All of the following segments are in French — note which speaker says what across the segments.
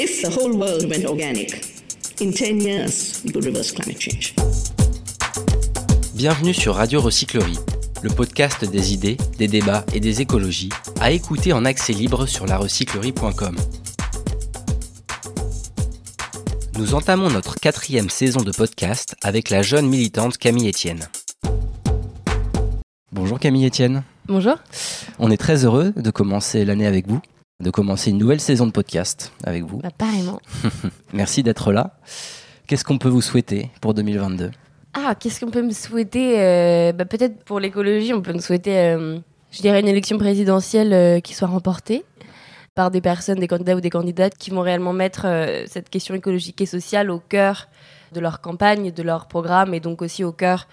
Speaker 1: If the whole world went organic, in 10 years, we could reverse climate change.
Speaker 2: Bienvenue sur Radio Recyclerie, le podcast des idées, des débats et des écologies, à écouter en accès libre sur larecyclerie.com. Nous entamons notre quatrième saison de podcast avec la jeune militante Camille Etienne. Bonjour Camille Etienne.
Speaker 3: Bonjour.
Speaker 2: On est très heureux de commencer l'année avec vous, de commencer une nouvelle saison de podcast avec vous.
Speaker 3: Bah, pareillement.
Speaker 2: Merci d'être là. Qu'est-ce qu'on peut vous souhaiter pour 2022
Speaker 3: Ah, qu'est-ce qu'on peut me souhaiter euh, bah, Peut-être pour l'écologie, on peut me souhaiter, euh, je dirais, une élection présidentielle euh, qui soit remportée par des personnes, des candidats ou des candidates qui vont réellement mettre cette question écologique et sociale au cœur de leur campagne, de leur programme et donc aussi au cœur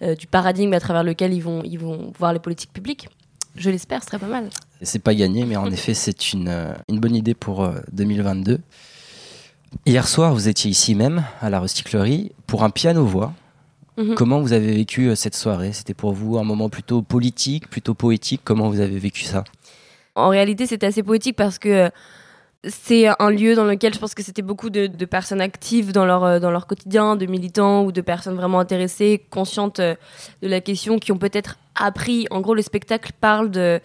Speaker 3: du paradigme à travers lequel ils vont, ils vont voir les politiques publiques. Je l'espère, ce serait pas mal.
Speaker 2: C'est pas gagné, mais en effet, c'est une, euh, une bonne idée pour euh, 2022. Hier soir, vous étiez ici même, à la recyclerie, pour un piano-voix.
Speaker 3: Mhm.
Speaker 2: Comment vous avez vécu euh, cette soirée? C'était pour vous un moment plutôt politique, plutôt poétique? Comment vous avez vécu ça?
Speaker 3: En réalité, c'était assez poétique parce que euh, c'est un lieu dans lequel je pense que c'était beaucoup de, personnes actives dans leur, euh, dans leur quotidien, de militants ou de personnes vraiment intéressées, conscientes euh, de la question, qui ont peut-être appris. En gros, le spectacle parle de.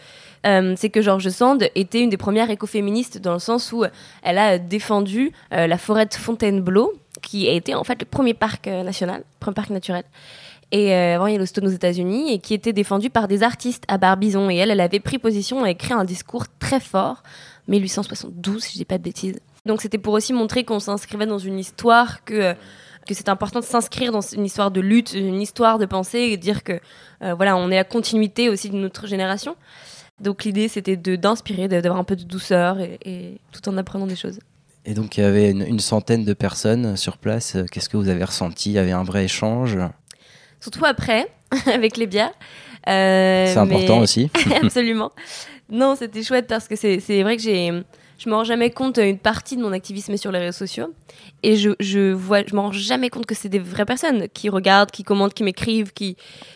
Speaker 3: euh, c'est que George Sand était une des premières écoféministes dans le sens où elle a défendu la forêt de Fontainebleau, qui a été en fait le premier parc national, premier parc naturel. Et euh, avant Yellowstone aux États-Unis, et qui était défendu par des artistes à Barbizon. Et elle, elle avait pris position et écrit un discours très fort, 1872, si je dis pas de bêtises. Donc c'était pour aussi montrer qu'on s'inscrivait dans une histoire, que, que c'est important de s'inscrire dans une histoire de lutte, une histoire de pensée, et dire que euh, voilà, on est la continuité aussi de notre génération. Donc l'idée, c'était de- d'inspirer, d'avoir un peu de douceur, et, et tout en apprenant des choses.
Speaker 2: Et donc, il y avait une, une centaine de personnes sur place. Qu'est-ce que vous avez ressenti? Il y avait un vrai échange?
Speaker 3: Surtout après, avec les bières. Euh,
Speaker 2: C'est important
Speaker 3: mais-
Speaker 2: aussi.
Speaker 3: Absolument. Non, c'était chouette parce que c'est c'est vrai que j'ai. Je me rends jamais compte, une partie de mon activisme est sur les réseaux sociaux. Et je, je vois, je me rends jamais compte que c'est des vraies personnes qui regardent, qui commentent, qui m'écrivent, qui,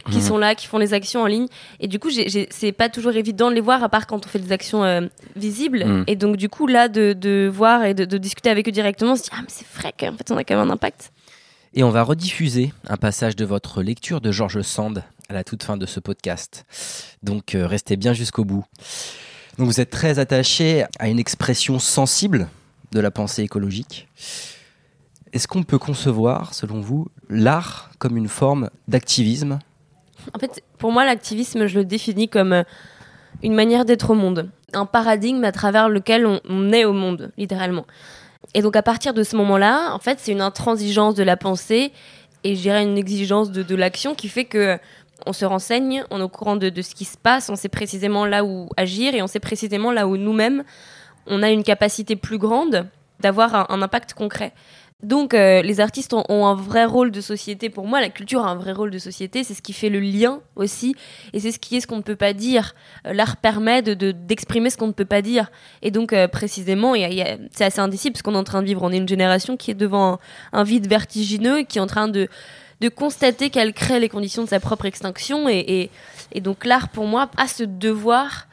Speaker 3: qui
Speaker 2: Mhm.
Speaker 3: sont là, qui font les actions en ligne. Et du coup, c'est pas toujours évident de les voir, à part quand on fait des actions euh, visibles.
Speaker 2: Mhm.
Speaker 3: Et donc, du coup, là, de, de voir et de, de discuter avec eux directement, on se dit, ah, mais c'est vrai qu'en fait, on a quand même un impact.
Speaker 2: Et on va rediffuser un passage de votre lecture de Georges Sand à la toute fin de ce podcast. Donc euh, restez bien jusqu'au bout. Donc vous êtes très attaché à une expression sensible de la pensée écologique. Est-ce qu'on peut concevoir, selon vous, l'art comme une forme d'activisme?
Speaker 3: En fait, pour moi, l'activisme, je le définis comme euh, une manière d'être au monde, un paradigme à travers lequel on, on est au monde, littéralement. Et donc, à partir de ce moment-là, en fait, c'est une intransigeance de la pensée et je une exigence de, l'action qui fait que on se renseigne, on est au courant de, ce qui se passe, on sait précisément là où agir et on sait précisément là où nous-mêmes, on a une capacité plus grande d'avoir un impact concret. Donc, euh, les artistes ont, un vrai rôle de société. Pour moi, la culture a un vrai rôle de société. C'est ce qui fait le lien aussi. Et c'est ce qui est ce qu'on ne peut pas dire. Euh, L'art permet de- de- d'exprimer ce qu'on ne peut pas dire. Et donc, euh, précisément, c'est assez indicible ce qu'on est en train de vivre. On est une génération qui est devant un, un vide vertigineux qui est en train de, de constater qu'elle crée les conditions de sa propre extinction. Et, et- et donc, l'art, pour moi, a ce devoir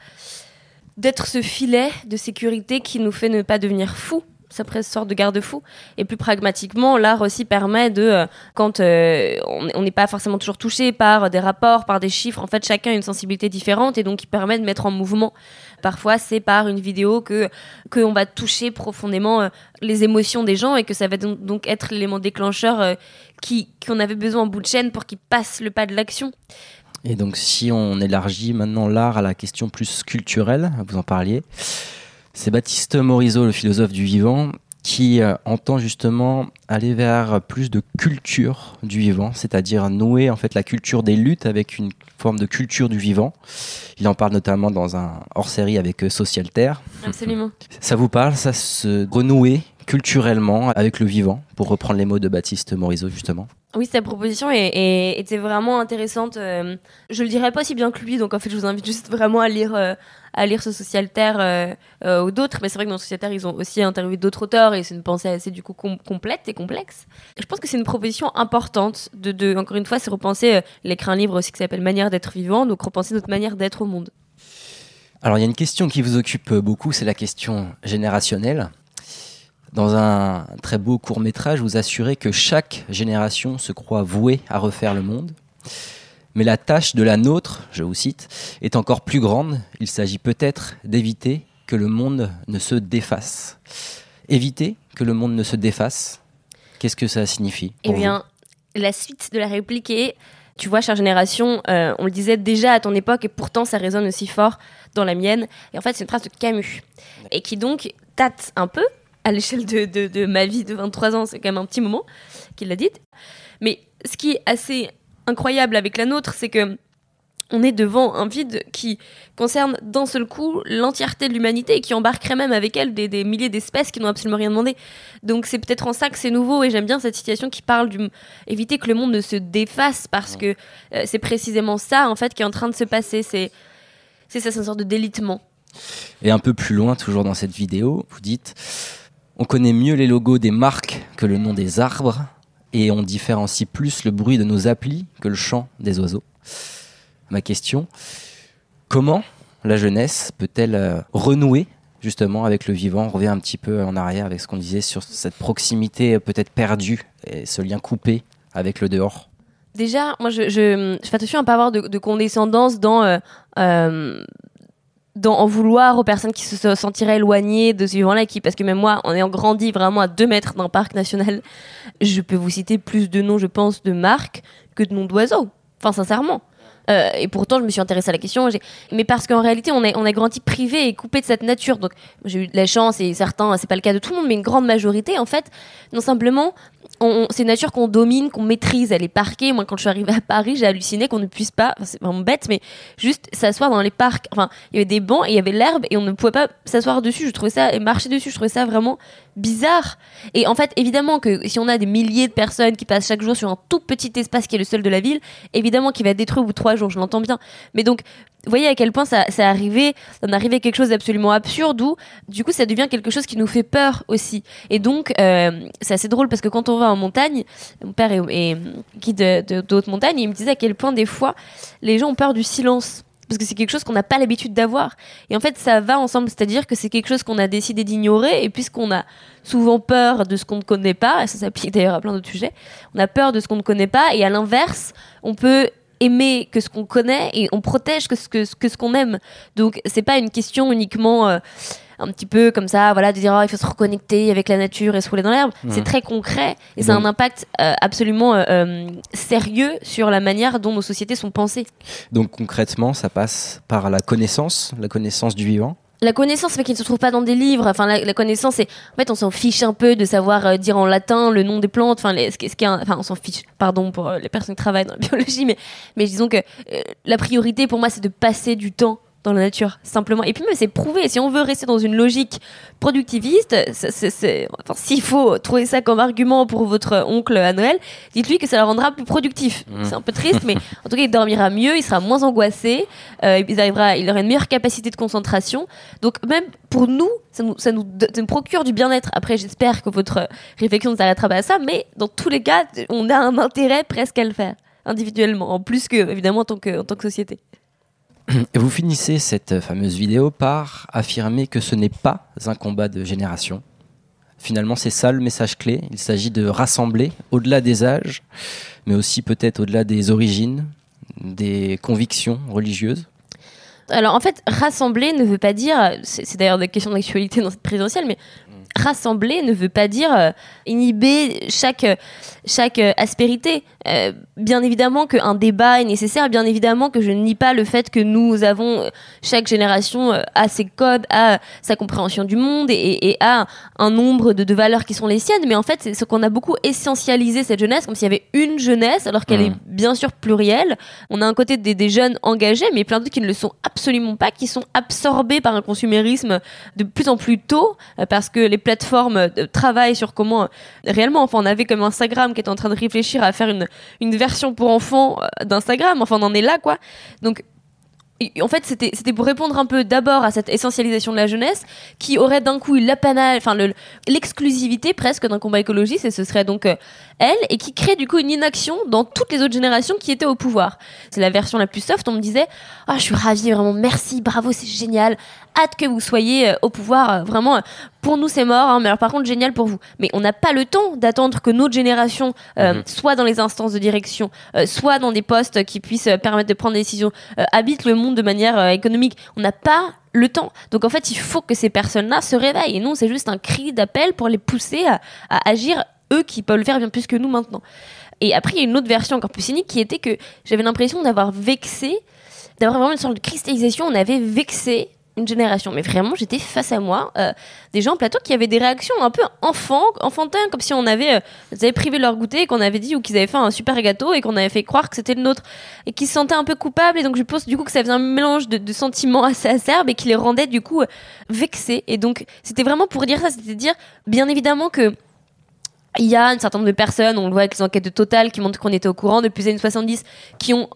Speaker 3: d'être ce filet de sécurité qui nous fait ne pas devenir fous. Ça presque sorte de garde-fou. Et plus pragmatiquement, l'art aussi permet de, euh, quand euh, on n'est pas forcément toujours touché par des rapports, par des chiffres, en fait, chacun a une sensibilité différente et donc il permet de mettre en mouvement. Parfois, c'est par une vidéo que qu'on va toucher profondément euh, les émotions des gens et que ça va donc, être l'élément déclencheur qui qu'on avait besoin en bout de chaîne pour qu'ils passent le pas de l'action.
Speaker 2: Et donc si on élargit maintenant l'art à la question plus culturelle, vous en parliez, c'est Baptiste Morisot, le philosophe du vivant, qui euh, entend justement aller vers plus de culture du vivant, c'est-à-dire nouer en fait la culture des luttes avec une forme de culture du vivant. Il en parle notamment dans un hors-série avec euh, Social Terre.
Speaker 3: Absolument.
Speaker 2: Ça vous parle, ça se renouer culturellement avec le vivant, pour reprendre les mots de Baptiste Morisot justement?
Speaker 3: Oui, sa proposition est- était vraiment intéressante. euh, je le dirais pas aussi bien que lui, donc en fait, je vous invite juste vraiment à lire, euh, à lire ce Socialterre euh, euh, ou d'autres. Mais c'est vrai que dans Socialterre, ils ont aussi interviewé d'autres auteurs et c'est une pensée assez du coup com- complète et complexe. Je pense que c'est une proposition importante de, encore une fois, c'est repenser. euh, il a écrit un aussi qui s'appelle Manière d'être vivant, donc repenser notre manière d'être au monde.
Speaker 2: Alors il y a une question qui vous occupe beaucoup, c'est la question générationnelle. Dans un très beau court métrage, vous assurez que chaque génération se croit vouée à refaire le monde. Mais la tâche de la nôtre, je vous cite, est encore plus grande. Il s'agit peut-être d'éviter que le monde ne se défasse. Éviter que le monde ne se défasse, qu'est-ce que ça signifie
Speaker 3: Eh bien, la suite de la réplique est tu vois, chère génération, euh, on le disait déjà à ton époque et pourtant ça résonne aussi fort dans la mienne. Et en fait, c'est une phrase de Camus et qui donc date un peu à l'échelle de, de- de ma vie de 23 ans, c'est quand même un petit moment qu'il l'a dite. Mais ce qui est assez incroyable avec la nôtre, c'est que on est devant un vide qui concerne d'un seul coup l'entièreté de l'humanité et qui embarquerait même avec elle des, des milliers d'espèces qui n'ont absolument rien demandé. Donc c'est peut-être en ça que c'est nouveau et j'aime bien cette situation qui parle du éviter que le monde ne se défasse parce que euh, c'est précisément ça en fait qui est en train de se passer. C'est c'est ça, c'est une sorte de délitement.
Speaker 2: Et un peu plus loin, toujours dans cette vidéo, vous dites On connaît mieux les logos des marques que le nom des arbres, et on différencie plus le bruit de nos applis que le chant des oiseaux. Ma question comment la jeunesse peut-elle euh, renouer justement avec le vivant? On revient un petit peu en arrière avec ce qu'on disait sur cette proximité euh, peut-être perdue et ce lien coupé avec le dehors.
Speaker 3: Déjà, moi, je, fais attention à ne pas avoir de, de condescendance dans, euh, dans en vouloir aux personnes qui se sentiraient éloignées de ce vivant-là, qui, parce que même moi, en ayant grandi vraiment à deux mètres d'un parc national, je peux vous citer plus de noms, je pense, de marques que de noms d'oiseaux. Enfin, sincèrement. Euh, et pourtant, je me suis intéressée à la question. Mais parce qu'en réalité, on a, on grandi privé et coupé de cette nature. Donc, j'ai eu de la chance, et certains, c'est pas le cas de tout le monde, mais une grande majorité, en fait, non simplement, c'est une nature qu'on domine, qu'on maîtrise. Elle est parquée. Moi, quand je suis arrivée à Paris, j'ai halluciné qu'on ne puisse pas, enfin, c'est vraiment bête, mais juste s'asseoir dans les parcs. Enfin, il y avait des bancs et il y avait l'herbe et on ne pouvait pas s'asseoir dessus. Je trouvais ça, et marcher dessus, je trouvais ça vraiment bizarre. Et en fait, évidemment que si on a des milliers de personnes qui passent chaque jour sur un tout petit espace qui est le seul de la ville, évidemment qu'il va être détruit au bout de trois jours, je l'entends bien. Mais donc, vous voyez à quel point ça, ça arrivé, ça en arrivé quelque chose d'absolument absurde où, du coup, ça devient quelque chose qui nous fait peur aussi. Et donc, euh, c'est assez drôle parce que quand on va en montagne, mon père est, est guide de, de, de haute montagne, et il me disait à quel point des fois, les gens ont peur du silence. Parce que c'est quelque chose qu'on n'a pas l'habitude d'avoir. Et en fait, ça va ensemble, c'est-à-dire que c'est quelque chose qu'on a décidé d'ignorer, et puisqu'on a souvent peur de ce qu'on ne connaît pas, et ça s'applique d'ailleurs à plein d'autres sujets, on a peur de ce qu'on ne connaît pas, et à l'inverse, on peut aimer que ce qu'on connaît et on protège que ce que, que ce qu'on aime. Donc c'est pas une question uniquement euh, un petit peu comme ça, voilà, de dire oh, il faut se reconnecter avec la nature et se rouler dans l'herbe. C'est très concret et ça a un impact euh, absolument euh, sérieux sur la manière dont nos sociétés sont pensées.
Speaker 2: Donc concrètement, ça passe par la connaissance, la connaissance du vivant.
Speaker 3: La connaissance, mais qui ne se trouve pas dans des livres. Enfin, la, connaissance, c'est en fait, on s'en fiche un peu de savoir euh, dire en latin le nom des plantes. Enfin, ce ce enfin, on s'en fiche. Pardon pour euh, les personnes qui travaillent dans la biologie, mais mais disons que euh, la priorité pour moi, c'est de passer du temps dans la nature, simplement. Et puis même, c'est prouvé. Si on veut rester dans une logique productiviste, c'est- enfin, s'il faut trouver ça comme argument pour votre oncle à Noël, dites-lui que ça le rendra plus productif.
Speaker 2: Mhm.
Speaker 3: C'est un peu triste, mais en tout cas, il dormira mieux, il sera moins angoissé, euh, il, arrivera, il aura une meilleure capacité de concentration. Donc même pour nous, ça nous, ça nous, do- ça nous procure du bien-être. Après, j'espère que votre réflexion ne s'arrêtera pas à ça, mais dans tous les cas, on a un intérêt presque à le faire individuellement, en plus que évidemment en tant que, en tant que société.
Speaker 2: Vous finissez cette fameuse vidéo par affirmer que ce n'est pas un combat de génération. Finalement, c'est ça le message clé. Il s'agit de rassembler au-delà des âges, mais aussi peut-être au-delà des origines, des convictions religieuses.
Speaker 3: Alors en fait, rassembler ne veut pas dire, c'est c'est d'ailleurs des questions d'actualité dans cette présidentielle, mais rassembler ne veut pas dire euh, inhiber chaque, chaque euh, aspérité. Euh, bien évidemment qu'un débat est nécessaire, bien évidemment que je ne nie pas le fait que nous avons, chaque génération a ses codes, a sa compréhension du monde et, et- a un nombre de, de valeurs qui sont les siennes, mais en fait c'est ce qu'on a beaucoup essentialisé cette jeunesse, comme s'il y avait une jeunesse, alors qu'elle
Speaker 2: Mhm.
Speaker 3: est bien sûr plurielle. On a un côté des, des jeunes engagés, mais plein d'autres qui ne le sont absolument pas, qui sont absorbés par un consumérisme de plus en plus tôt, parce que les plateformes travaillent sur comment euh, réellement, enfin on avait comme Instagram qui était en train de réfléchir à faire une, une version pour enfants euh, d'Instagram, enfin on en est là quoi. Donc en fait, c'était pour répondre un peu d'abord à cette essentialisation de la jeunesse qui aurait d'un coup l'apanage, enfin le- l'exclusivité presque d'un combat écologiste, et ce serait donc euh, elle, et qui crée du coup une inaction dans toutes les autres générations qui étaient au pouvoir. C'est la version la plus soft, on me disait Ah, je suis ravie, vraiment, merci, bravo, c'est génial, hâte que vous soyez au pouvoir, vraiment, pour nous c'est mort, hein, mais alors par contre génial pour vous. Mais on n'a pas le temps d'attendre que notre génération euh,
Speaker 2: Mhm.
Speaker 3: soit dans les instances de direction, euh, soit dans des postes qui puissent euh, permettre de prendre des décisions, habite le monde de manière économique. On n'a pas le temps. Donc en fait, il faut que ces personnes-là se réveillent. Et non, c'est juste un cri d'appel pour les pousser à, à agir, eux qui peuvent le faire bien plus que nous maintenant. Et après, il y a une autre version encore plus cynique qui était que j'avais l'impression d'avoir vexé, d'avoir vraiment une sorte de cristallisation. On avait vexé une génération. Mais vraiment, j'étais face à moi, euh, des gens en plateau qui avaient des réactions un peu enfants, enfantins, comme si on avait, euh, privé leur goûter et qu'on avait dit ou qu'ils avaient fait un super gâteau et qu'on avait fait croire que c'était le nôtre et qui se sentaient un peu coupables. Et donc, je pense du coup que ça faisait un mélange de, de sentiments assez acerbes et qui les rendait du coup euh, vexés. Et donc, c'était vraiment pour dire ça, c'était dire, bien évidemment que il y a un certain nombre de personnes, on le voit avec les enquêtes de Total qui montrent qu'on était au courant depuis les années 70, qui ont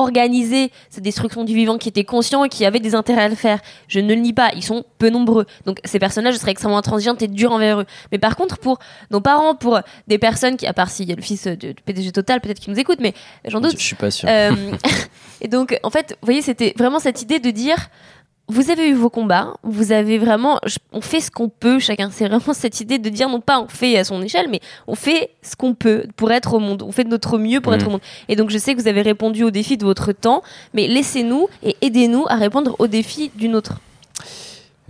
Speaker 3: organisé cette destruction du vivant, qui étaient conscients et qui avaient des intérêts à le faire. Je ne le nie pas, ils sont peu nombreux. Donc ces personnages seraient extrêmement intransigeantes et durs envers eux. Mais par contre, pour nos parents, pour des personnes qui, à part s'il y a le fils du PDG Total, peut-être qui nous écoute, mais j'en doute,
Speaker 2: Je suis pas sûr.
Speaker 3: euh, et donc, en fait, vous voyez, c'était vraiment cette idée de dire vous avez eu vos combats, vous avez vraiment. On fait ce qu'on peut, chacun. C'est vraiment cette idée de dire non pas on fait à son échelle, mais on fait ce qu'on peut pour être au monde. On fait de notre mieux pour
Speaker 2: Mm.
Speaker 3: être au monde. Et donc, je sais que vous avez répondu aux défis de votre temps, mais laissez-nous et aidez-nous à répondre aux défis du nôtre.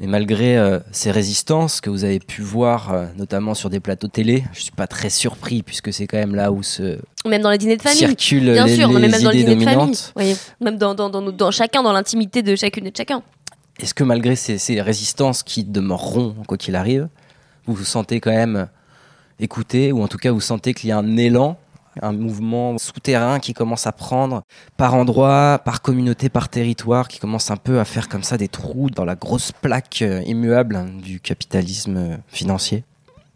Speaker 2: Et malgré euh, ces résistances que vous avez pu voir, euh, notamment sur des plateaux télé, je suis pas très surpris puisque c'est quand même là où se
Speaker 3: Même dans les dîners de famille.
Speaker 2: circulent
Speaker 3: Bien
Speaker 2: les,
Speaker 3: sûr, mais même dans les dîners de famille. voyez. Même dans, dans, dans, nos- dans chacun, dans l'intimité de chacune et de chacun.
Speaker 2: Est-ce que malgré ces, ces résistances qui demeureront quoi qu'il arrive, vous vous sentez quand même écouté ou en tout cas vous sentez qu'il y a un élan, un mouvement souterrain qui commence à prendre par endroits, par communauté, par territoire, qui commence un peu à faire comme ça des trous dans la grosse plaque euh, immuable du capitalisme euh, financier?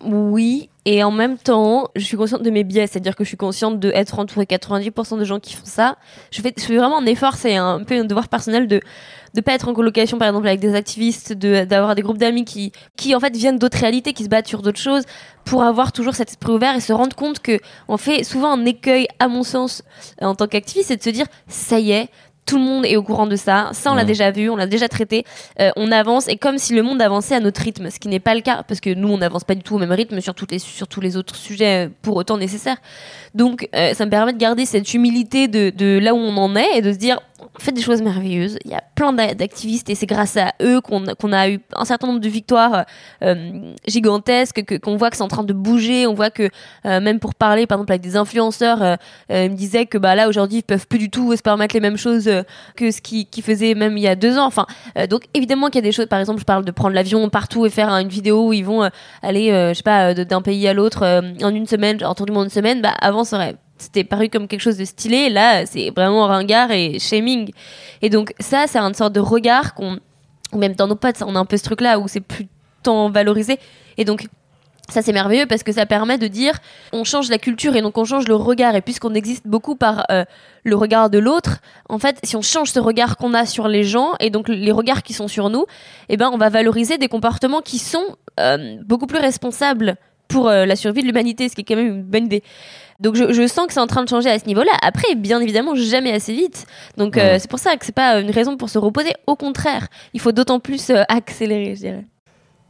Speaker 3: Oui, et en même temps, je suis consciente de mes biais, c'est-à-dire que je suis consciente d'être entourée 90% de gens qui font ça. Je fais, je fais vraiment un effort, c'est un peu un devoir personnel de de pas être en colocation par exemple avec des activistes, de d'avoir des groupes d'amis qui qui en fait viennent d'autres réalités, qui se battent sur d'autres choses, pour avoir toujours cet esprit ouvert et se rendre compte que on fait souvent un écueil, à mon sens, en tant qu'activiste, c'est de se dire ça y est. Tout le monde est au courant de ça. Ça, on l'a déjà vu, on l'a déjà traité. Euh, on avance et comme si le monde avançait à notre rythme, ce qui n'est pas le cas parce que nous, on n'avance pas du tout au même rythme sur, toutes les, sur tous les autres sujets euh, pour autant nécessaires. Donc, euh, ça me permet de garder cette humilité de, de là où on en est et de se dire on fait des choses merveilleuses. Il y a plein d'a- d'activistes et c'est grâce à eux qu'on a eu un certain nombre de victoires euh, gigantesques, que- qu'on voit que c'est en train de bouger. On voit que euh, même pour parler, par exemple, avec des influenceurs, euh, ils me disaient que bah, là, aujourd'hui, ils peuvent plus du tout se permettre les mêmes choses que ce qu'ils qu'ils faisaient même il y a deux ans. Enfin, donc évidemment qu'il y a des choses, par exemple, je parle de prendre l'avion partout et faire une vidéo où ils vont aller, je sais pas, d'un pays à l'autre en une semaine, en une semaine. Bah, avant, ça c'était paru comme quelque chose de stylé. Là, c'est vraiment ringard et shaming. Et donc ça, c'est une sorte de regard qu'on, même dans nos potes, on a un peu ce truc-là où c'est plus tant valorisé. Et donc ça c'est merveilleux parce que ça permet de dire on change la culture et donc on change le regard et puisqu'on existe beaucoup par euh, le regard de l'autre en fait si on change ce regard qu'on a sur les gens et donc les regards qui sont sur nous eh ben on va valoriser des comportements qui sont euh, beaucoup plus responsables pour euh, la survie de l'humanité ce qui est quand même une bonne idée donc je, je sens que c'est en train de changer à ce niveau-là. Après, bien évidemment, jamais assez vite. Donc euh, c'est pour ça que c'est pas une raison pour se reposer. Au contraire, il faut d'autant plus euh, accélérer, je dirais.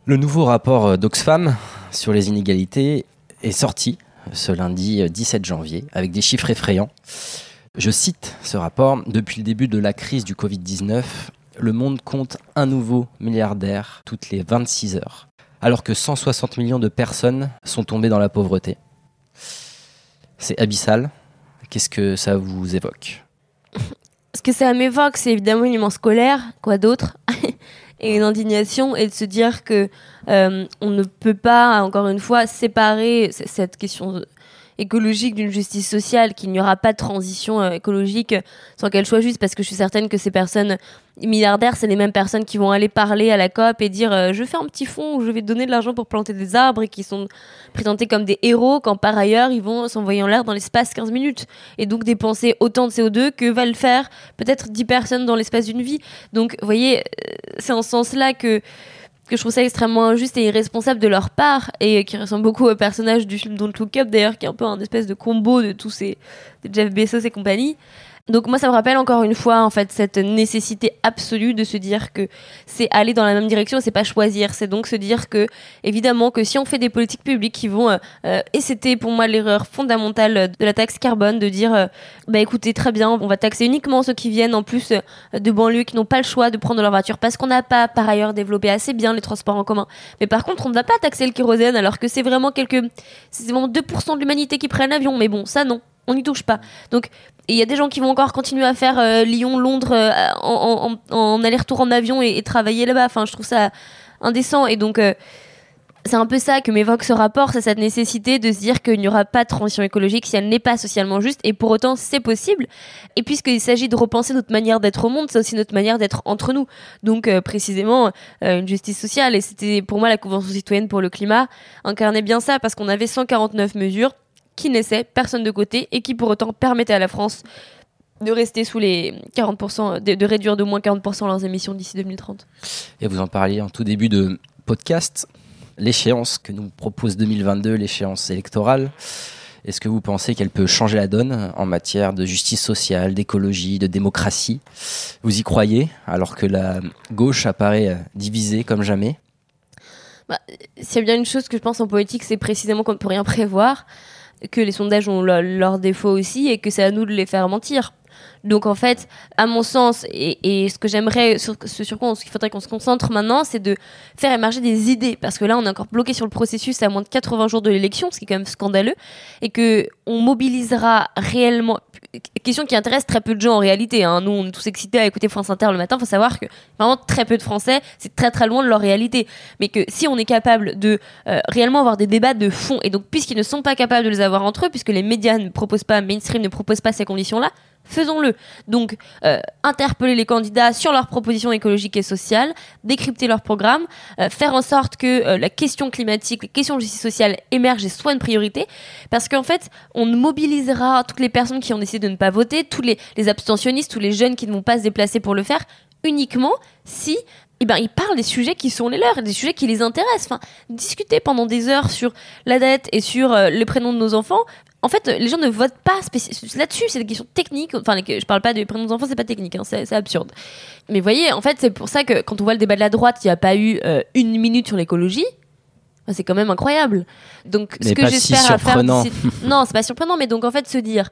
Speaker 2: Le nouveau rapport d'Oxfam sur les inégalités est sorti ce lundi euh, 17 janvier avec des chiffres effrayants. Je cite ce rapport. Depuis le début de la crise du Covid-19, le monde compte un nouveau milliardaire toutes les 26 heures, alors que 160 millions de personnes sont tombées dans la pauvreté. C'est abyssal. Qu'est-ce que ça vous évoque?
Speaker 3: Ce que ça m'évoque, c'est évidemment une immense colère, quoi d'autre, et une indignation, et de se dire que euh, on ne peut pas, encore une fois, séparer cette question écologique d'une justice sociale, qu'il n'y aura pas de transition euh, écologique sans qu'elle soit juste, parce que je suis certaine que ces personnes milliardaires, c'est les mêmes personnes qui vont aller parler à la COP et dire euh, je fais un petit fonds je vais donner de l'argent pour planter des arbres et qui sont présentés comme des héros quand par ailleurs ils vont s'envoyer en l'air dans l'espace 15 minutes et donc dépenser autant de CO2 que va le faire peut-être 10 personnes dans l'espace d'une vie. Donc vous voyez, euh, c'est en ce sens-là que que je trouve ça extrêmement injuste et irresponsable de leur part et qui ressemble beaucoup au personnage du film Don't Look Up d'ailleurs qui est un peu un espèce de combo de tous ces Jeff Bezos et compagnie Donc moi ça me rappelle encore une fois en fait cette nécessité absolue de se dire que c'est aller dans la même direction, c'est pas choisir, c'est donc se dire que évidemment que si on fait des politiques publiques qui vont euh, euh, et c'était pour moi l'erreur fondamentale de la taxe carbone de dire euh, bah écoutez très bien, on va taxer uniquement ceux qui viennent en plus de banlieue qui n'ont pas le choix de prendre leur voiture parce qu'on n'a pas par ailleurs développé assez bien les transports en commun. Mais par contre, on ne va pas taxer le kérosène alors que c'est vraiment quelques c'est vraiment 2% de l'humanité qui prennent l'avion, mais bon, ça non on n'y touche pas. Donc, il y a des gens qui vont encore continuer à faire euh, Lyon-Londres euh, en, aller-retour en avion et, travailler là-bas. Enfin, je trouve ça indécent. Et donc, euh, c'est un peu ça que m'évoque ce rapport, c'est cette nécessité de se dire qu'il n'y aura pas de transition écologique si elle n'est pas socialement juste. Et pour autant, c'est possible. Et puisqu'il s'agit de repenser notre manière d'être au monde, c'est aussi notre manière d'être entre nous. Donc, précisément, une justice sociale. Et c'était pour moi la Convention citoyenne pour le climat incarnait bien ça parce qu'on avait 149 mesures qui naissait, personne de côté, et qui pour autant permettait à la France de rester sous les 40%, de, réduire de moins 40% leurs émissions d'ici 2030.
Speaker 2: Et vous en parliez en tout début de podcast, l'échéance que nous propose 2022, l'échéance électorale. Est-ce que vous pensez qu'elle peut changer la donne en matière de justice sociale, d'écologie, de démocratie? Vous y croyez alors que la gauche apparaît divisée comme jamais?
Speaker 3: Bah, S'il y a bien une chose que je pense en politique, c'est précisément qu'on ne peut rien prévoir que les sondages ont leurs défauts aussi et que c'est à nous de les faire mentir. Donc en fait, à mon sens, et, ce que j'aimerais, sur, ce sur quoi il faudrait qu'on se concentre maintenant, c'est de faire émerger des idées, parce que là, on est encore bloqué sur le processus à moins de 80 jours de l'élection, ce qui est quand même scandaleux, et que on mobilisera réellement. Question qui intéresse très peu de gens en réalité. Hein. Nous, on est tous excités à écouter France Inter le matin. Il faut savoir que vraiment très peu de Français, c'est très très loin de leur réalité. Mais que si on est capable de euh, réellement avoir des débats de fond, et donc puisqu'ils ne sont pas capables de les avoir entre eux, puisque les médias ne proposent pas, mainstream ne propose pas ces conditions-là, faisons-le. Donc, euh, interpeller les candidats sur leurs propositions écologiques et sociales, décrypter leur programme, euh, faire en sorte que euh, la question climatique, la question de justice sociale émerge et soit une priorité, parce qu'en fait, on mobilisera toutes les personnes qui ont décidé de ne pas voter, tous les abstentionnistes, tous les jeunes qui ne vont pas se déplacer pour le faire, uniquement si eh ben, ils parlent des sujets qui sont les leurs, des sujets qui les intéressent. Enfin, discuter pendant des heures sur la dette et sur les prénoms de nos enfants, en fait, les gens ne votent pas là-dessus. C'est des questions techniques. Enfin, je parle pas des prénoms des enfants, c'est pas technique, hein, c'est absurde. Mais voyez, en fait, c'est pour ça que quand on voit le débat de la droite, il n'y a pas eu euh, une minute sur l'écologie. C'est quand même incroyable. Donc,
Speaker 2: ce que j'espère à faire. Non,
Speaker 3: c'est pas surprenant, mais donc en fait, se dire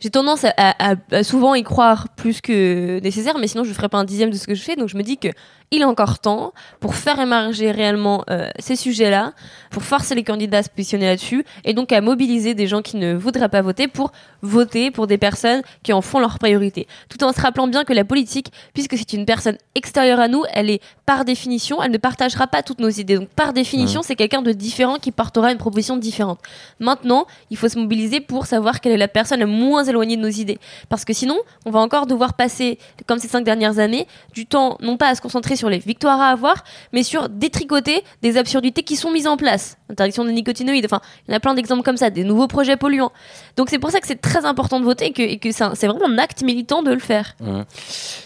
Speaker 3: j'ai tendance à, souvent y croire plus que nécessaire, mais sinon je ne ferais pas un dixième de ce que je fais. Donc je me dis que il est encore temps pour faire émerger réellement euh, ces sujets-là, pour forcer les candidats à se positionner là-dessus, et donc à mobiliser des gens qui ne voudraient pas voter pour voter pour des personnes qui en font leur priorité. Tout en se rappelant bien que la politique, puisque c'est une personne extérieure à nous, elle est par définition, elle ne partagera pas toutes nos idées. Donc par définition, c'est quelqu'un de différent qui portera une proposition différente. Maintenant, il faut se mobiliser pour savoir quelle est la personne la moins éloignée de nos idées. Parce que sinon, on va encore devoir passer, comme ces cinq dernières années, du temps non pas à se concentrer sur sur les victoires à avoir, mais sur détricoter des absurdités qui sont mises en place. Interdiction des nicotinoïdes, enfin, il y en a plein d'exemples comme ça, des nouveaux projets polluants. Donc c'est pour ça que c'est très important de voter et que, c'est vraiment un acte militant de le faire.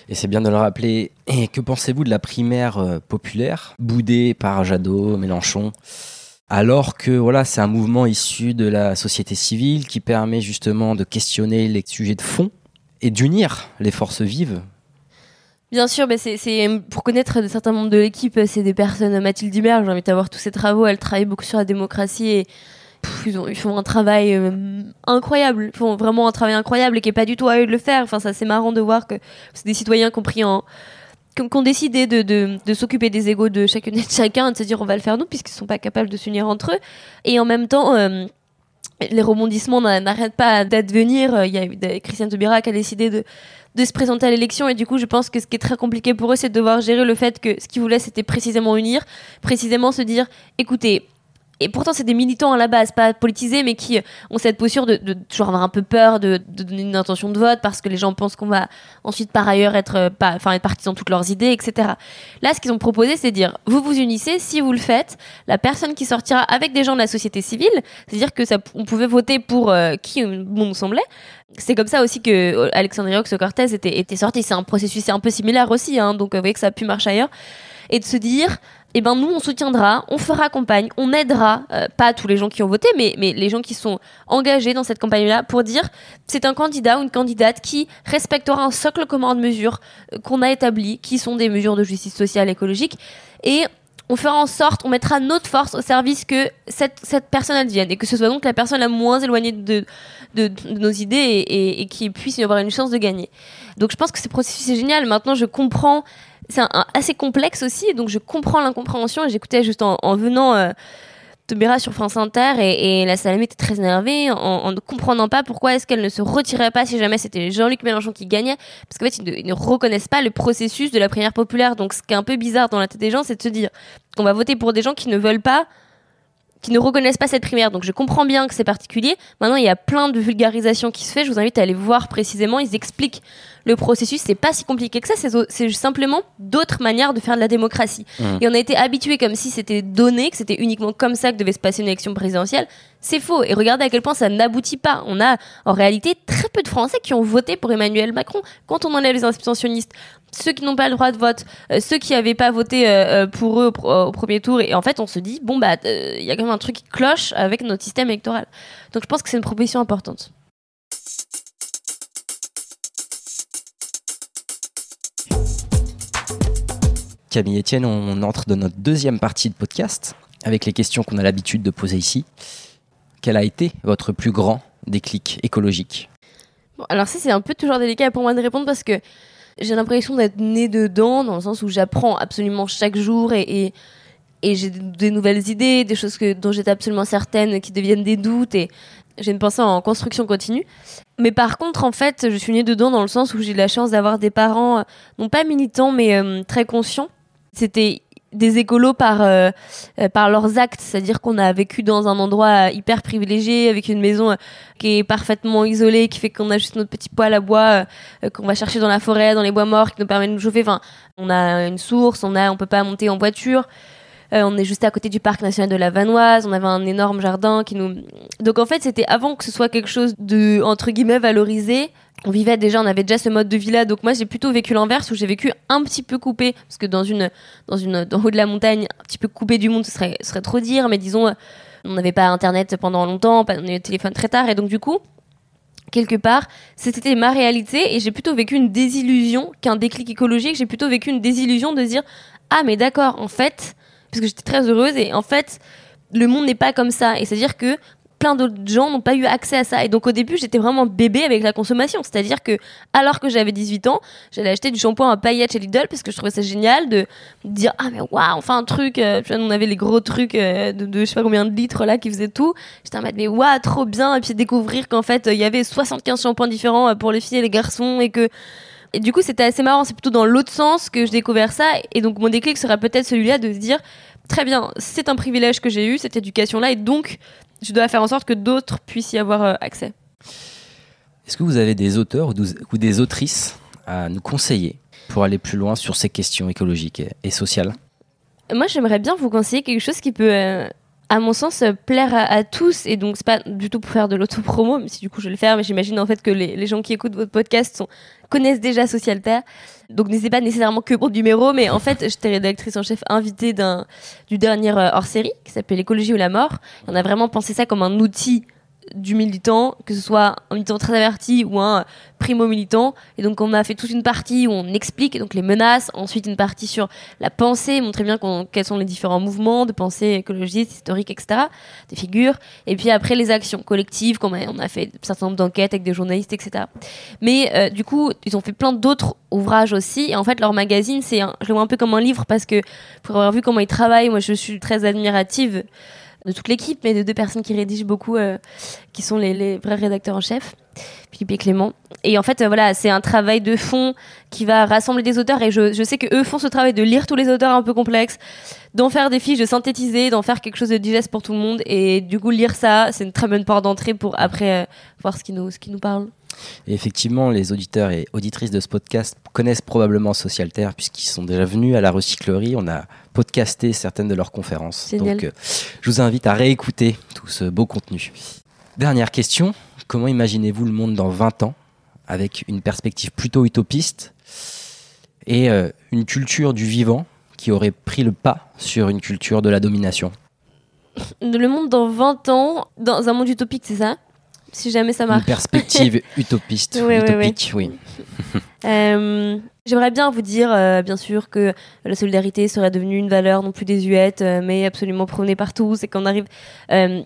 Speaker 2: Et c'est bien de le rappeler. Et que pensez-vous de la primaire euh, populaire, boudée par Jadot, Mélenchon alors que voilà, c'est un mouvement issu de la société civile qui permet justement de questionner les sujets de fond et d'unir les forces vives
Speaker 3: Bien sûr, c'est pour connaître certains membres de l'équipe, c'est des personnes. Mathilde Dumer, j'ai envie d'avoir tous ses travaux. Elle travaille beaucoup sur la démocratie et ils, ont, ils, font un travail euh, incroyable. Ils font vraiment un travail incroyable et qui est pas du tout à eux de le faire. Enfin, c'est marrant de voir que c'est des citoyens compris en qui ont décidé de, s'occuper des égaux de chacune et de chacun, de se dire on va le faire nous, puisqu'ils sont pas capables de s'unir entre eux. Et en même temps, euh, les rebondissements n'arrêtent pas d'advenir. Il y a Christiane Taubira qui a décidé de, de se présenter à l'élection et du coup je pense que ce qui est très compliqué pour eux c'est de devoir gérer le fait que ce qu'ils voulaient c'était précisément unir, précisément se dire écoutez et pourtant c'est des militants à la base, pas politisés, mais qui ont cette posture de, toujours avoir un peu peur de, donner une intention de vote parce que les gens pensent qu'on va ensuite par ailleurs être, euh, enfin, être partis dans toutes leurs idées, etc. Là, ce qu'ils ont proposé, c'est dire vous vous unissez, si vous le faites, la personne qui sortira avec des gens de la société civile, c'est-à-dire que ça, on pouvait voter pour euh, qui bon nous semblait. C'est comme ça aussi que euh, Alexandria Ocasio-Cortez était, était sorti. C'est un processus, c'est un peu similaire aussi, hein, donc vous voyez que ça a pu marcher ailleurs et de se dire eh ben nous on soutiendra, on fera campagne, on aidera, euh, pas tous les gens qui ont voté, mais, les gens qui sont engagés dans cette campagne-là pour dire c'est un candidat ou une candidate qui respectera un socle commun de mesures euh, qu'on a établi, qui sont des mesures de justice sociale écologique, et on fera en sorte, on mettra notre force au service que cette, cette personne advienne, et que ce soit donc la personne la moins éloignée de, de, nos idées et, qui puisse y avoir une chance de gagner. Donc je pense que ce processus est génial. Maintenant, je comprends c'est assez complexe aussi, donc je comprends l'incompréhension. Et j'écoutais juste en, en venant euh, Tobira sur France Inter et, la Salamé était très énervée en, en, ne comprenant pas pourquoi est-ce qu'elle ne se retirait pas si jamais c'était Jean-Luc Mélenchon qui gagnait, parce qu'en fait ils ne, ils ne, reconnaissent pas le processus de la primaire populaire. Donc ce qui est un peu bizarre dans la tête des gens, c'est de se dire qu'on va voter pour des gens qui ne veulent pas qui ne reconnaissent pas cette primaire. Donc je comprends bien que c'est particulier. Maintenant, il y a plein de vulgarisation qui se fait. Je vous invite à aller voir précisément. Ils expliquent le processus. C'est pas si compliqué que ça. C'est simplement d'autres manières de faire de la démocratie. Mmh. Et on a été habitué comme si c'était donné, que c'était uniquement comme ça que devait se passer une élection présidentielle. C'est faux. Et regardez à quel point ça n'aboutit pas. On a en réalité très peu de Français qui ont voté pour Emmanuel Macron. Quand on enlève les abstentionnistes, ceux qui n'ont pas le droit de vote, euh, ceux qui n'avaient pas voté euh, pour eux au, au, premier tour. Et en fait, on se dit, bon, bah, il euh, y a quand même un truc qui cloche avec notre système électoral. Donc je pense que c'est une proposition importante.
Speaker 2: Camille Etienne, on entre dans notre deuxième partie de podcast avec les questions qu'on a l'habitude de poser ici. Quel a été votre plus grand déclic écologique?
Speaker 3: Alors ça, c'est un peu toujours délicat pour moi de répondre parce que j'ai l'impression d'être née dedans, dans le sens où j'apprends absolument chaque jour et, j'ai des nouvelles idées, des choses dont j'étais absolument certaine qui deviennent des doutes et j'ai une pensée en construction continue. Mais par contre, en fait, je suis née dedans dans le sens où j'ai la chance d'avoir des parents, non pas militants, mais euh, très conscients. C'était des écolos par euh, par leurs actes, c'est-à-dire qu'on a vécu dans un endroit hyper privilégié avec une maison euh, qui est parfaitement isolée, qui fait qu'on a juste notre petit poêle à bois euh, qu'on va chercher dans la forêt, dans les bois morts, qui nous permet de nous chauffer. Enfin, on a une source, on a, on peut pas monter en voiture. Euh, on est juste à côté du parc national de la Vanoise, on avait un énorme jardin qui nous. Donc en fait, c'était avant que ce soit quelque chose de entre guillemets valorisé. On vivait déjà, on avait déjà ce mode de vie là. Donc moi, j'ai plutôt vécu l'inverse où j'ai vécu un petit peu coupé parce que dans une dans une dans haut de la montagne, un petit peu coupé du monde, ce serait ce serait trop dire. Mais disons, on n'avait pas internet pendant longtemps, on avait le téléphone très tard et donc du coup quelque part, c'était ma réalité et j'ai plutôt vécu une désillusion qu'un déclic écologique. J'ai plutôt vécu une désillusion de dire ah mais d'accord, en fait, parce que j'étais très heureuse et en fait le monde n'est pas comme ça. Et c'est à dire que plein d'autres gens n'ont pas eu accès à ça. Et donc au début j'étais vraiment bébé avec la consommation. C'est à dire que alors que j'avais 18 ans j'allais acheter du shampoing à paillettes chez Lidl parce que je trouvais ça génial de dire ah mais waouh enfin un truc euh, on avait les gros trucs euh, de, de, je sais pas combien de litres là qui faisaient tout. J'étais en mode mais waouh trop bien. Et puis découvrir qu'en fait il y avait 75 shampoings différents euh, pour les filles et les garçons et que et du coup, c'était assez marrant. C'est plutôt dans l'autre sens que j'ai découvert ça. Et donc, mon déclic serait peut-être celui-là de se dire très bien, c'est un privilège que j'ai eu, cette éducation-là, et donc, je dois faire en sorte que d'autres puissent y avoir euh, accès.
Speaker 2: Est-ce que vous avez des auteurs ou des autrices à nous conseiller pour aller plus loin sur ces questions écologiques et sociales?
Speaker 3: Moi, j'aimerais bien vous conseiller quelque chose qui peut. Euh à mon sens, euh, plaire à, tous. Et donc, c'est pas du tout pour faire de l'autopromo, mais si du coup je le faire, mais j'imagine en fait que les, gens qui écoutent votre podcast sont, connaissent déjà Socialterre. Donc, n'hésitez pas nécessairement que pour le numéro, mais en fait, j'étais rédactrice en chef invitée d'un, du dernier hors série qui s'appelle L'écologie ou la mort. On a vraiment pensé ça comme un outil du militant, que ce soit un militant très averti ou un primo militant. Et donc on a fait toute une partie où on explique donc les menaces, ensuite une partie sur la pensée, montrer bien quels sont les différents mouvements de pensée écologiste, historique, etc. Des figures. Et puis après les actions collectives, comme on a fait un certain nombre d'enquêtes avec des journalistes, etc. Mais euh, du coup, ils ont fait plein d'autres ouvrages aussi. Et en fait, leur magazine, c'est je le vois un peu comme un livre parce que pour avoir vu comment ils travaillent, moi je suis très admirative de toute l'équipe, mais de deux personnes qui rédigent beaucoup, euh, qui sont les, vrais rédacteurs en chef, Philippe et Clément. Et en fait, euh, voilà, c'est un travail de fond qui va rassembler des auteurs. Et je, je sais que eux font ce travail de lire tous les auteurs un peu complexes, d'en faire des fiches, de synthétiser, d'en faire quelque chose de digeste pour tout le monde. Et du coup, lire ça, c'est une très bonne porte d'entrée pour après euh, voir ce qui nous, ce qui nous parle.
Speaker 2: Et effectivement, les auditeurs et auditrices de ce podcast connaissent probablement Socialterre puisqu'ils sont déjà venus à la recyclerie. On a podcasté certaines de leurs conférences.
Speaker 3: Génial.
Speaker 2: Donc, euh, je vous invite à réécouter tout ce beau contenu. Dernière question. Comment imaginez-vous le monde dans 20 ans avec une perspective plutôt utopiste et euh, une culture du vivant qui aurait pris le pas sur une culture de la domination?
Speaker 4: Le monde dans 20 ans, dans un monde utopique, c'est ça? Si jamais ça
Speaker 2: Une
Speaker 4: marche.
Speaker 2: perspective utopiste,
Speaker 4: Oui, oui,
Speaker 2: utopique, oui.
Speaker 4: Euh, J'aimerais bien vous dire, euh, bien sûr, que la solidarité serait devenue une valeur non plus désuète, euh, mais absolument prônée par tous, et qu'on arrive. euh,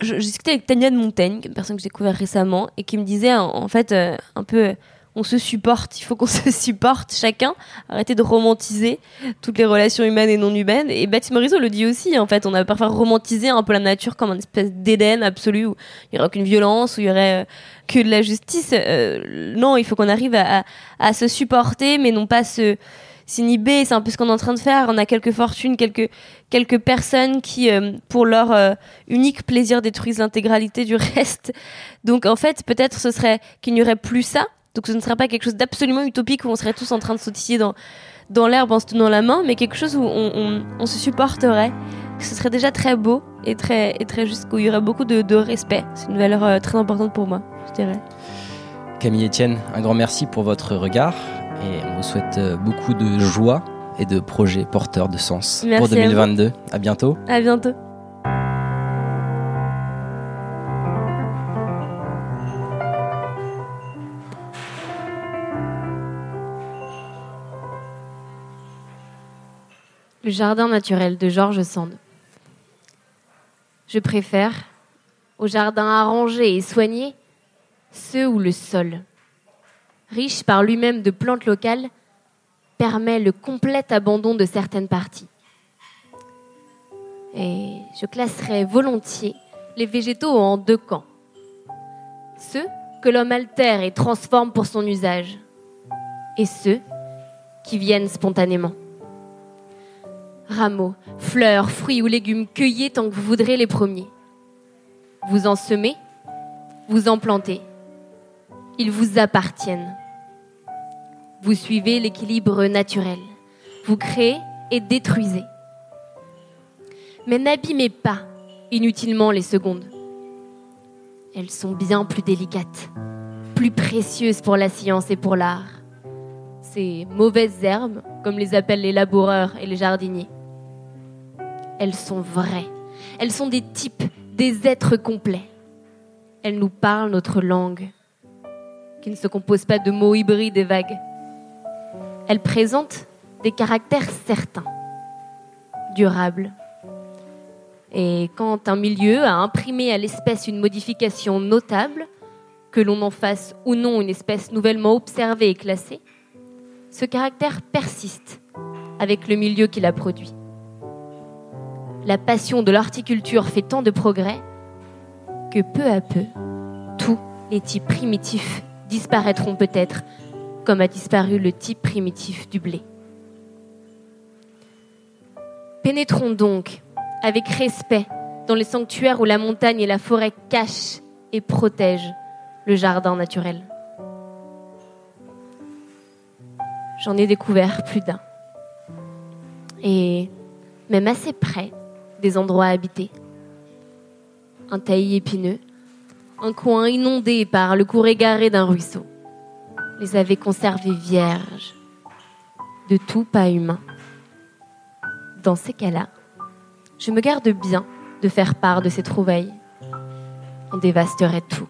Speaker 4: je, je discutais avec Tania de Montaigne, une personne que j'ai découvert récemment, et qui me disait, en, en fait, un peu, on se supporte, il faut qu'on se supporte chacun, arrêter de romantiser toutes les relations humaines et non humaines. Et Baptiste Morisot le dit aussi, en fait, on a parfois romantisé un peu la nature comme une espèce d'Éden absolu où il n'y aurait aucune violence, où il y aurait euh, que de la justice. Euh, non, il faut qu'on arrive à, à- à se supporter, mais non pas se s'inhiber. C'est un peu ce qu'on est en train de faire. On a quelques fortunes, quelques, quelques personnes qui, euh, pour leur euh, unique plaisir, détruisent l'intégralité du reste. Donc en fait, peut-être ce serait qu'il n'y aurait plus ça. Donc ce ne serait pas quelque chose d'absolument utopique où on serait tous en train de sautiller dans, dans l'herbe en se tenant la main, mais quelque chose où on, on- on se supporterait. Que ce serait déjà très beau et très, et très juste, où il y aurait beaucoup de, de respect. C'est une valeur euh, très importante pour moi, je dirais.
Speaker 2: Camille Etienne, un grand merci pour votre regard et on vous souhaite euh, beaucoup de joie et de projets porteurs de sens
Speaker 4: Merci
Speaker 2: pour
Speaker 4: à vous.
Speaker 2: 2022. À bientôt.
Speaker 4: À bientôt.
Speaker 3: Le jardin naturel de Georges Sand. Je préfère, aux jardins arrangés et soignés, ceux où le sol, riche par lui-même de plantes locales, permet le complet abandon de certaines parties. Et je classerais volontiers les végétaux en deux camps. Ceux que l'homme altère et transforme pour son usage, et ceux qui viennent spontanément rameaux, fleurs, fruits ou légumes cueillis tant que vous voudrez les premiers. Vous en semez, vous en plantez. Ils vous appartiennent. Vous suivez l'équilibre naturel. Vous créez et détruisez. Mais n'abîmez pas inutilement les secondes. Elles sont bien plus délicates, plus précieuses pour la science et pour l'art. Ces mauvaises herbes, comme les appellent les laboureurs et les jardiniers elles sont vraies. Elles sont des types, des êtres complets. Elles nous parlent notre langue, qui ne se compose pas de mots hybrides et vagues. Elles présentent des caractères certains, durables. Et quand un milieu a imprimé à l'espèce une modification notable, que l'on en fasse ou non une espèce nouvellement observée et classée, ce caractère persiste avec le milieu qui l'a produit la passion de l'horticulture fait tant de progrès que peu à peu, tous les types primitifs disparaîtront peut-être, comme a disparu le type primitif du blé. Pénétrons donc avec respect dans les sanctuaires où la montagne et la forêt cachent et protègent le jardin naturel. J'en ai découvert plus d'un. Et même assez près des endroits habités. Un taillis épineux, un coin inondé par le cours égaré d'un ruisseau, les avait conservés vierges de tout pas humain. Dans ces cas-là, je me garde bien de faire part de ces trouvailles. On dévasterait tout.